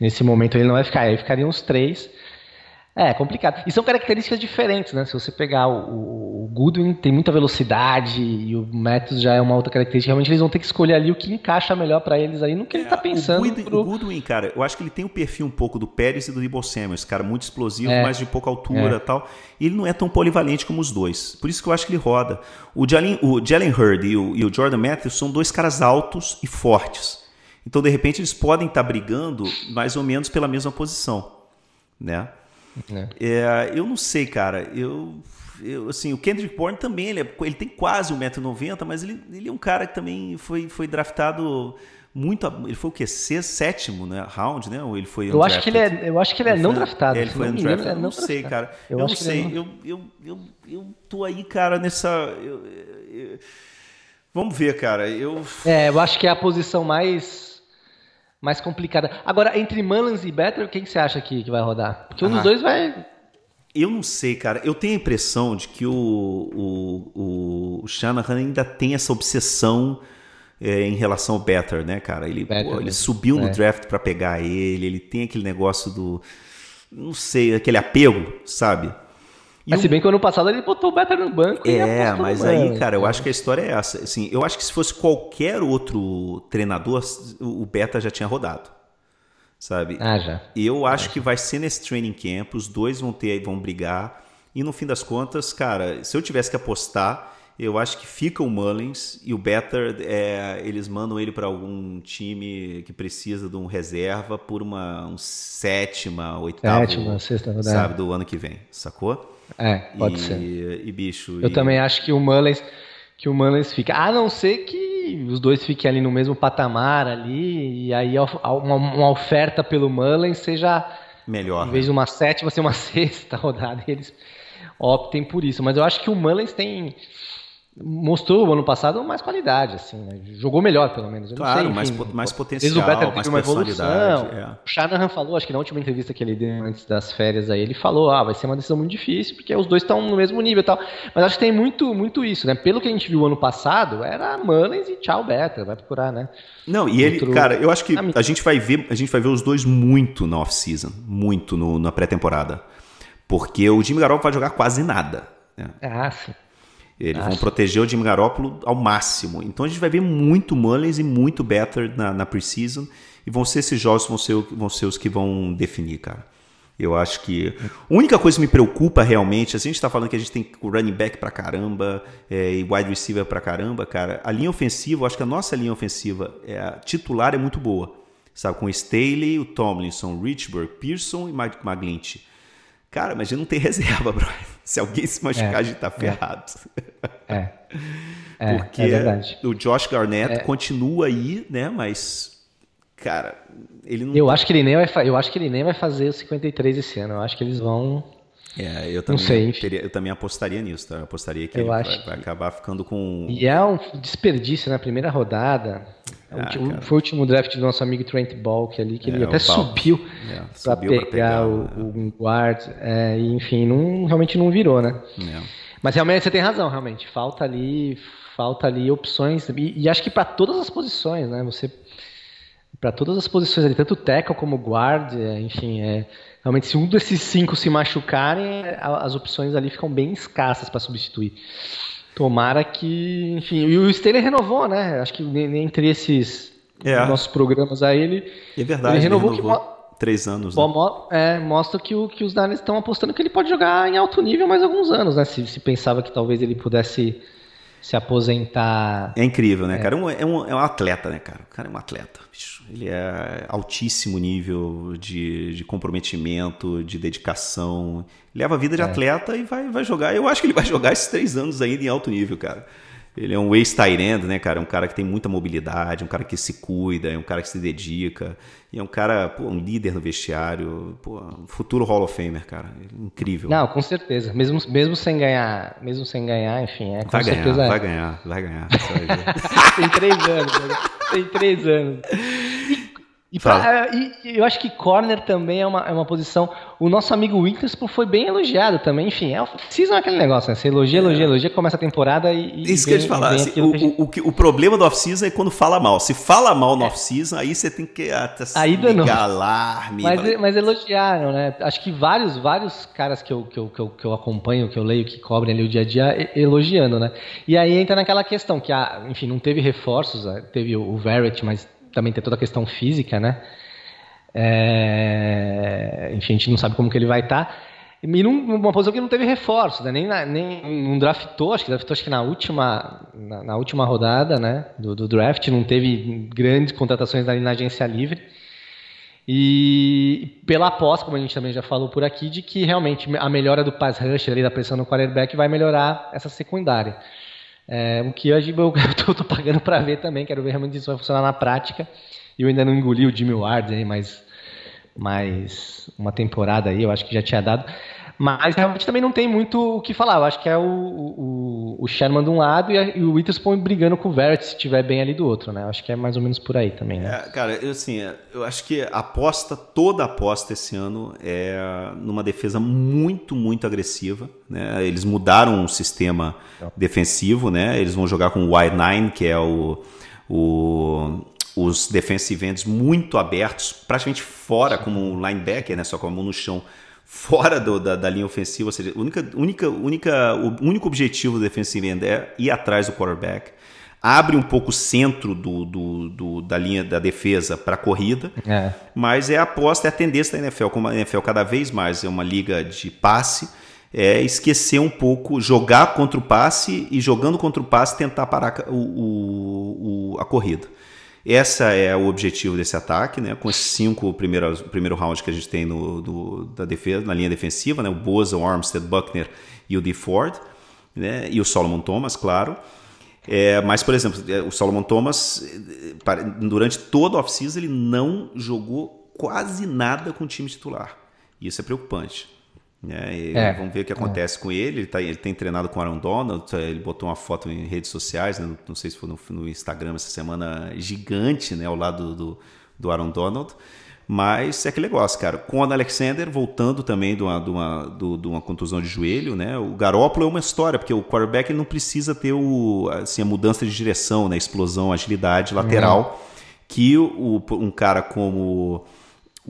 nesse momento ele não vai ficar. Aí ficariam os três. É, complicado. E são características diferentes, né? Se você pegar o, o Goodwin, tem muita velocidade e o Matthews já é uma outra característica. Realmente eles vão ter que escolher ali o que encaixa melhor para eles aí no que é, ele tá pensando. O Goodwin, pro... o Goodwin, cara, eu acho que ele tem o perfil um pouco do Pérez e do Debo Samuels, cara, muito explosivo, é. mas de pouca altura e é. tal. E ele não é tão polivalente como os dois. Por isso que eu acho que ele roda. O Jalen, o Jalen Hurd e o, e o Jordan Matthews são dois caras altos e fortes. Então, de repente, eles podem estar tá brigando mais ou menos pela mesma posição, né? É. É, eu não sei, cara. Eu, eu, assim, o Kendrick Bourne também, ele, é, ele tem quase 1,90m, mas ele, ele é um cara que também foi, foi draftado muito. Ele foi o quê? Sexto, sétimo né? round, né? Ou ele foi eu acho que ele é Eu acho que ele é não draftado. É, ele foi undrafted. Eu não, não sei, cara. Eu, eu não sei. Não... Eu, eu, eu, eu tô aí, cara, nessa. Eu, eu, vamos ver, cara. Eu... É, eu acho que é a posição mais mais complicada. Agora, entre Mullins e Better, quem que você acha que, que vai rodar? Porque um dos dois vai. Eu não sei, cara. Eu tenho a impressão de que o, o, o Shanahan ainda tem essa obsessão é, em relação ao Better, né, cara? Ele, Better, pô, ele subiu no é. draft para pegar ele, ele tem aquele negócio do. Não sei, aquele apego, sabe? Mas se bem que ano passado ele botou o Better no banco. É, mas aí, cara, eu acho que a história é essa. Assim, eu acho que se fosse qualquer outro treinador, o Beta já tinha rodado. Sabe? Ah, já. Eu acho que vai ser nesse training camp, os dois vão ter, vão brigar. E no fim das contas, cara, se eu tivesse que apostar, eu acho que fica o Mullins e o Better, é, eles mandam ele para algum time que precisa de um reserva por uma um sétima, oitava, sétima, sexta rodada. sabe, do ano que vem, sacou? É, pode e, ser. E bicho. Eu e... também acho que o Mullins que o Mullins fica. A não ser que os dois fiquem ali no mesmo patamar ali, e aí uma, oferta pelo Mullins seja melhor. Em vez de uma sétima, ser uma sexta rodada, eles optem por isso. Mas eu acho que o Mullins tem mostrou o ano passado mais qualidade, assim, né? jogou melhor pelo menos. Eu claro, sei, mais, mais potencial, o Better mais uma evolução. É. O Shanahan falou, acho que na última entrevista que ele deu antes das férias aí, ele falou, ah, vai ser uma decisão muito difícil porque os dois estão no mesmo nível e tal. Mas acho que tem muito, muito isso, né? Pelo que a gente viu ano passado, era Mullins e tchau Better, vai procurar, né? Não, e ele, Outro... cara, eu acho que a gente vai ver, a gente vai ver os dois muito na off-season, muito no, na pré-temporada. Porque o Jimmy Garoppolo vai jogar quase nada. Né? Ah, sim. Eles Acho. vão proteger o Jimmy Garoppolo ao máximo. Então a gente vai ver muito Mullins e muito Better na, na preseason. E vão ser esses jogos vão ser, vão ser os que vão definir, cara. Eu acho que. A única coisa que me preocupa realmente, assim, a gente está falando que a gente tem o running back pra caramba é, e wide receiver pra caramba, cara. A linha ofensiva, eu acho que a nossa linha ofensiva é, titular é muito boa. Sabe, com Staley, o Tomlinson, o Richburg, Pearson e Mike McGlinch. Cara, mas a gente não tem reserva, bro. Se alguém se machucar, é, a gente tá ferrado. É. é. Porque é o Josh Garnett é. continua aí, né? Mas, cara, ele não. Eu acho que ele nem vai, eu acho que ele nem vai fazer os 53 esse ano. Eu acho que eles vão. É, eu também, não sei, teria, eu também apostaria nisso, tá? Eu apostaria que eu ele vai, vai, acabar ficando com. E é um desperdício na primeira rodada. É ah, foi o último draft do nosso amigo Trent Balk ali, que é, ele até subiu é, para pegar, pegar, o, o guard. É, e, enfim, não, realmente não virou, né? Mas realmente você tem razão, realmente. Falta ali, falta ali opções. E, e acho que para todas as posições, né? Você. Para todas as posições ali, tanto tackle como guard, enfim, é, realmente se um desses cinco se machucarem, as opções ali ficam bem escassas para substituir. Tomara que, enfim, e o Steeler renovou, né? Acho que entre esses é. nossos programas aí ele, é verdade, ele renovou, ele renovou que, três anos. Né? É, mostra que, o, que os Niners estão apostando que ele pode jogar em alto nível mais alguns anos, né? Se, se pensava que talvez ele pudesse se aposentar. É incrível, né, é. cara? É um, é, um, é um atleta, né, cara? O cara é um atleta. Bicho. Ele é altíssimo nível de, de comprometimento, de dedicação. Leva a vida de é. atleta e vai, vai jogar. Eu acho que ele vai jogar esses três anos ainda em alto nível, cara. Ele é um ex-tight end, né, cara? É um cara que tem muita mobilidade, um cara que se cuida, é um cara que se dedica. E é um cara, pô, um líder no vestiário, pô, um futuro Hall of Famer, cara. Incrível. Não, com certeza. Mesmo, mesmo sem ganhar, mesmo sem ganhar, enfim, é com vai certeza. Ganhar, é. vai ganhar, vai ganhar. tem três anos, né? tem três anos. E, pra, e, eu acho que corner também é uma, é uma posição. O nosso amigo Witherspoon foi bem elogiado também. Enfim, é, season é aquele negócio, né? Você elogia, elogia, é. elogia, começa a temporada e. Isso que eu te falar. Assim, o, gente... o, o, o, problema do off-season é quando fala mal. Se fala mal no é. off-season, aí você tem que até aí ligar alarme. Mas, mas elogiaram, né? Acho que vários, vários caras que eu, que, eu, que, eu, que eu acompanho, que eu leio, que cobrem ali o dia a dia, elogiando, né? E aí entra naquela questão que, a, enfim, não teve reforços, né? teve o, o Verrett, mas também tem toda a questão física, né? É, enfim, a gente não sabe como que ele vai estar. Tá. E numa posição que não teve reforço, né? nem, na, nem não draftou, acho que draftou acho que na última, na, na última rodada né? do, do, draft, não teve grandes contratações ali na agência livre. E pela aposta, como a gente também já falou por aqui, de que realmente a melhora do pass rush ali, da pressão no quarterback vai melhorar essa secundária. É, o que eu, eu tô, pagando para ver também, quero ver realmente isso vai funcionar na prática. Eu ainda não engoli o Jimmy Ward aí, mas, mas uma temporada aí, eu acho que já tinha dado. Mas realmente também não tem muito o que falar. Eu acho que é o, o, o Sherman de um lado e, a, e o Witherspoon brigando com o Verrett se estiver bem ali do outro, né? Eu acho que é mais ou menos por aí também, né? É, cara, eu, assim, eu acho que a aposta, toda a aposta esse ano é numa defesa muito, muito agressiva. Né? Eles mudaram o sistema defensivo, né? Eles vão jogar com o wide nine, que é o, o os defensive ends muito abertos, praticamente fora como um linebacker, né? Só com a mão no chão, fora do, da, da, linha ofensiva. Ou seja, única, única, única, o único objetivo do defensive end é ir atrás do quarterback. Abre um pouco o centro do, do, do da linha da defesa para a corrida, é. mas é a aposta, é a tendência da NFL. Como a NFL cada vez mais é uma liga de passe, é esquecer um pouco, jogar contra o passe e jogando contra o passe tentar parar o, o, o a corrida. Essa é o objetivo desse ataque, né? Com esses cinco primeiros primeiro round que a gente tem no, do, da defesa, na linha defensiva, né? O Boza, o Armstead, Buckner e o D. Ford, né? E o Solomon Thomas, claro. É, mas, por exemplo, é, o Solomon Thomas, durante toda a off-season, ele não jogou quase nada com o time titular. Isso é preocupante. Né? É, vamos ver o que acontece é. com ele. Ele, tá, ele tem treinado com o Aaron Donald. Ele botou uma foto em redes sociais, né? não sei se foi no, no, Instagram essa semana, gigante, né? ao lado do, do Aaron Donald. Mas é aquele negócio, cara. Com o Alexander voltando também de uma, de, uma, de uma contusão de joelho, né? O Garópolo é uma história, porque o quarterback não precisa ter o, assim, a mudança de direção, né? explosão, agilidade lateral, uhum. que o, um cara como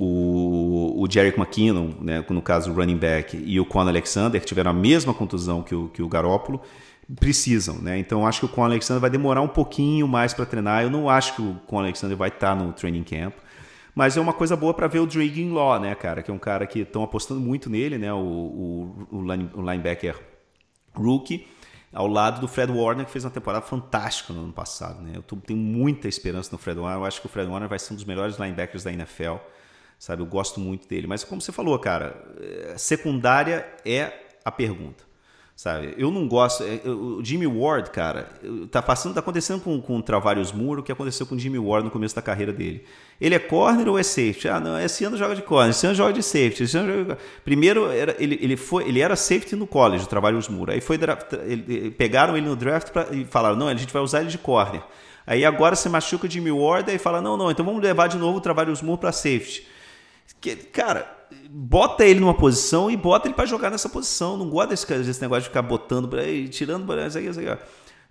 o, o Jerick McKinnon, né, no caso o running back, e o Con Alexander, que tiveram a mesma contusão que o, que o Garópolo, precisam. Né? Então acho que o Con Alexander vai demorar um pouquinho mais para treinar. Eu não acho que o Con Alexander vai estar tá no training camp. Mas é uma coisa boa para ver o Dragon Law, né, cara? Que é um cara que estão apostando muito nele, né? O, o, o linebacker rookie, ao lado do Fred Warner, que fez uma temporada fantástica no ano passado, né? Eu tenho muita esperança no Fred Warner. Eu acho que o Fred Warner vai ser um dos melhores linebackers da NFL sabe? Eu gosto muito dele. Mas como você falou, cara, é, secundária é a pergunta. Sabe? Eu não gosto. É, o Jimmy Ward, cara, tá passando, tá acontecendo com, com o Travarios Muro o que aconteceu com o Jimmy Ward no começo da carreira dele. Ele é corner ou é safety? Ah, não, esse ano joga de corner, esse ano joga de safety. Joga... Primeiro, era, ele, ele, foi, ele era safety no college, o Travarios Muro. Aí foi ele, pegaram ele no draft pra, e falaram: não, a gente vai usar ele de corner. Aí agora se machuca o Jimmy Ward e fala: não, não, então vamos levar de novo o Travarios Muro para safety. Que, cara, bota ele numa posição e bota ele para jogar nessa posição. Não gosta desse, desse negócio de ficar botando, tirando. Isso aqui, isso aqui.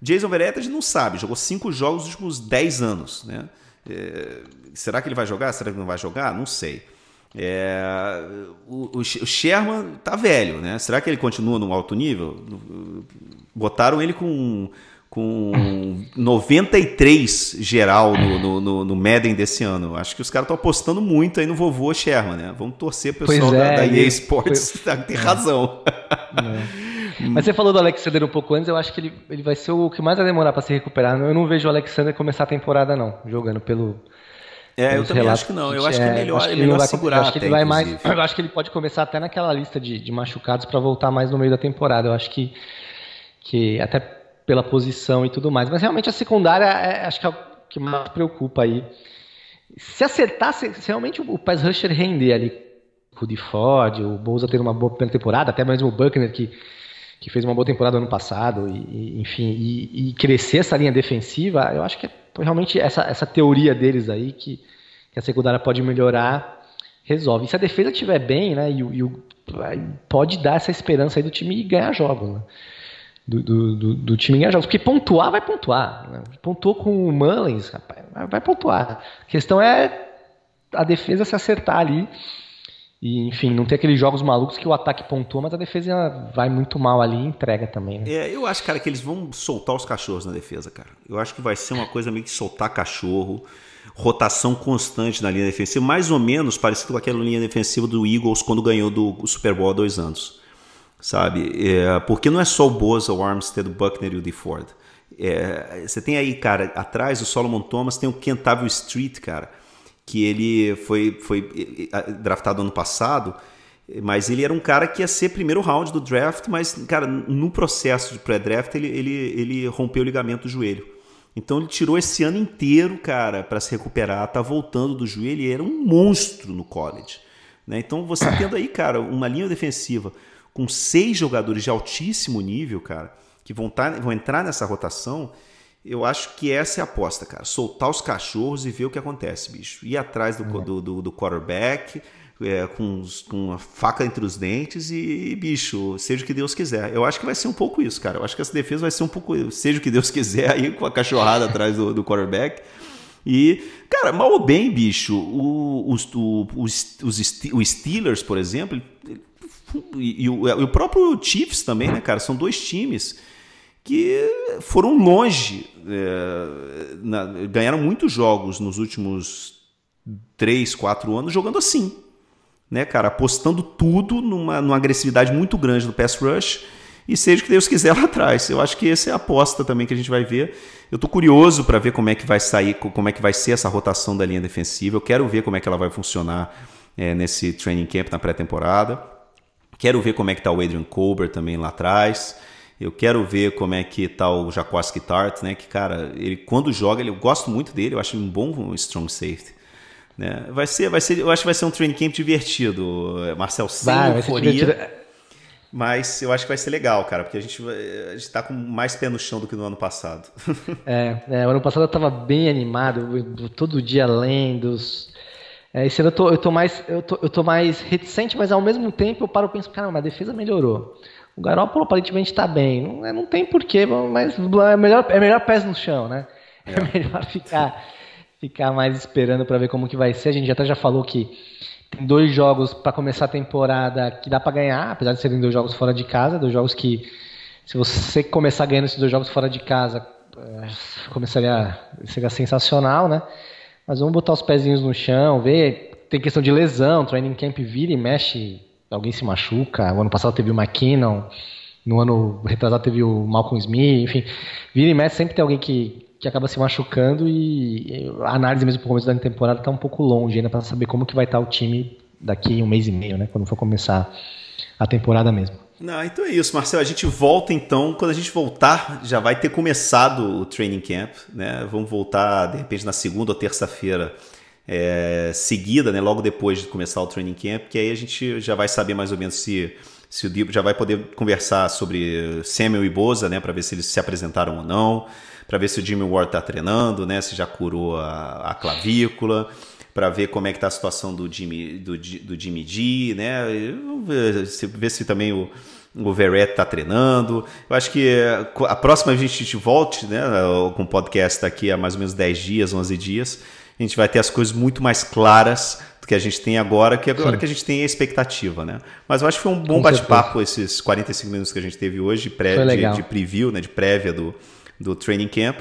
Jason Verrett a gente não sabe, jogou cinco jogos nos últimos dez anos. Né? É, será que ele vai jogar? Será que não vai jogar? Não sei. É, o, o, Sherman tá velho, né? Será que ele continua num alto nível? Botaram ele com com 93 geral no, no, no, no Madden desse ano. Acho que os caras estão apostando muito aí no vovô Sherman, né? Vamos torcer pro pessoal é, da, da EA Sports foi... ter razão. É. Mas você falou do Alexander um pouco antes, eu acho que ele, ele vai ser o que mais vai demorar para se recuperar. Eu não vejo o Alexander começar a temporada, não, jogando pelo. É, eu também acho que não. Eu acho que é melhor, é melhor segurar eu acho que ele vai mais, Eu acho que ele pode começar até naquela lista de, de machucados para voltar mais no meio da temporada. Eu acho que, que até pela posição e tudo mais. Mas realmente a secundária é, acho que é o que mais preocupa aí. Se acertar, se, se realmente o, pass rusher render ali, o de Ford, o Bolsa ter uma boa primeira temporada, até mesmo o Buckner que, que fez uma boa temporada ano passado, e, e enfim, e, e, crescer essa linha defensiva, eu acho que é realmente essa, essa teoria deles aí que, que a secundária pode melhorar, resolve. E se a defesa estiver bem, né, e, e pode dar essa esperança aí do time ganhar jogos, né? Do, do, do, do time engajado. Porque pontuar vai pontuar. Né? Pontuou com o Mullins, rapaz, vai pontuar. A questão é a defesa se acertar ali. E, enfim, não ter aqueles jogos malucos que o ataque pontua, mas a defesa vai muito mal ali e entrega também. Né? É, eu acho, cara, que eles vão soltar os cachorros na defesa, cara. Eu acho que vai ser uma coisa meio que soltar cachorro, rotação constante na linha defensiva, mais ou menos parecido com aquela linha defensiva do Eagles quando ganhou do Super Bowl há dois anos sabe? É, porque não é só o Boza, o Armstead, o Buckner e o DeFord. É, você tem aí, cara, atrás do Solomon Thomas tem o Kentavio Street, cara, que ele foi, foi draftado ano passado, mas ele era um cara que ia ser primeiro round do draft, mas, cara, no processo de pré-draft ele, ele, ele rompeu o ligamento do joelho. Então ele tirou esse ano inteiro, cara, para se recuperar, tá voltando do joelho e era um monstro no college. Né? Então você tendo aí, cara, uma linha defensiva com seis jogadores de altíssimo nível, cara, que vão, tá, vão entrar nessa rotação, eu acho que essa é a aposta, cara. Soltar os cachorros e ver o que acontece, bicho. Ir atrás do, uhum. do, do, do quarterback, é, com, com a faca entre os dentes e, bicho, seja o que Deus quiser. Eu acho que vai ser um pouco isso, cara. Eu acho que essa defesa vai ser um pouco, seja o que Deus quiser, aí com a cachorrada atrás do, do quarterback. E, cara, mal ou bem, bicho, o, os, o, os, os, os Steelers, por exemplo, e, e, o, e o próprio Chiefs também, né, cara? São dois times que foram longe, é, na, ganharam muitos jogos nos últimos três, quatro anos jogando assim né, cara, apostando tudo numa, numa agressividade muito grande do pass rush e seja o que Deus quiser lá atrás. Eu acho que essa é a aposta também que a gente vai ver. Eu estou curioso para ver como é que vai sair, como é que vai ser essa rotação da linha defensiva. Eu quero ver como é que ela vai funcionar é, nesse training camp na pré-temporada. Quero ver como é que está o Adrian Colbert também lá atrás. Eu quero ver como é que tá o Jaquaski Tart, né? Que, cara, ele quando joga, ele, eu gosto muito dele, eu acho um bom strong safety. Né? Vai ser, vai ser, eu acho que vai ser um training camp divertido, Marcel, sem vai, euforia. Mas eu acho que vai ser legal, cara, porque a gente, a gente tá com mais pé no chão do que no ano passado. é, é, o ano passado eu tava bem animado, todo dia lendo. É, esse ano eu tô, eu tô mais eu tô, eu tô mais reticente, mas ao mesmo tempo eu paro e penso, cara, mas a defesa melhorou. O Garoppolo aparentemente tá bem. Não, é, não tem porquê, mas é melhor, é melhor pés no chão, né? É, é melhor ficar ficar mais esperando para ver como que vai ser. A gente até já falou que tem dois jogos para começar a temporada que dá para ganhar, apesar de serem dois jogos fora de casa, dois jogos que se você começar ganhando esses dois jogos fora de casa, eh, começaria seria sensacional, né? Mas vamos botar os pezinhos no chão, ver, tem questão de lesão, training camp vira e mexe, alguém se machuca. O ano passado teve o McKinnon, no ano retrasado teve o Malcolm Smith, enfim, vira e mexe sempre tem alguém que que acaba se machucando e a análise mesmo pro começo da temporada está um pouco longe ainda para saber como que vai estar tá o time daqui um mês e meio, né? Quando for começar a temporada mesmo. Não, então é isso, Marcelo. A gente volta então. Quando a gente voltar, já vai ter começado o training camp, né? Vamos voltar de repente na segunda ou terça-feira é, seguida, né? Logo depois de começar o training camp, que aí a gente já vai saber mais ou menos se se o Dibo já vai poder conversar sobre Samuel e Boza, né? Para ver se eles se apresentaram ou não para ver se o Jimmy Ward está treinando, né? Se já curou a, a clavícula, para ver como é que está a situação do Jimmy, do, do Jimmy G, né? Ver se, ver se também o, o Verrett está treinando. Eu acho que a próxima a gente volte, né? Com o podcast daqui a mais ou menos 10 dias, 11 dias, a gente vai ter as coisas muito mais claras do que a gente tem agora, que agora Sim. que a gente tem a expectativa, né? Mas eu acho que foi um bom bate-papo esses 45 minutos que a gente teve hoje, pré, de, de preview, né? De prévia do do training camp.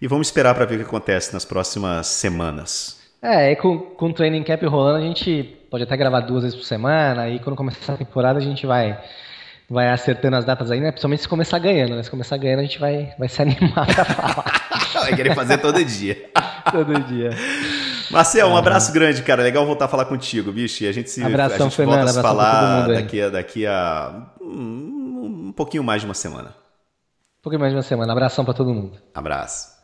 E vamos esperar para ver o que acontece nas próximas semanas. É, e com, com o training camp rolando, a gente pode até gravar duas vezes por semana, e quando começar a temporada a gente vai vai acertando as datas aí, né? Principalmente se começar ganhando, né? Se começar ganhando, a gente vai, vai se animar pra falar. vai querer fazer todo dia. todo dia. Marcel, um abraço grande, cara. Legal voltar a falar contigo, bicho. E a gente se Abração, a gente Fernanda, volta a se falar daqui a, daqui a um, um pouquinho mais de uma semana pouquinho mais de uma semana. Abração para todo mundo. Abraço.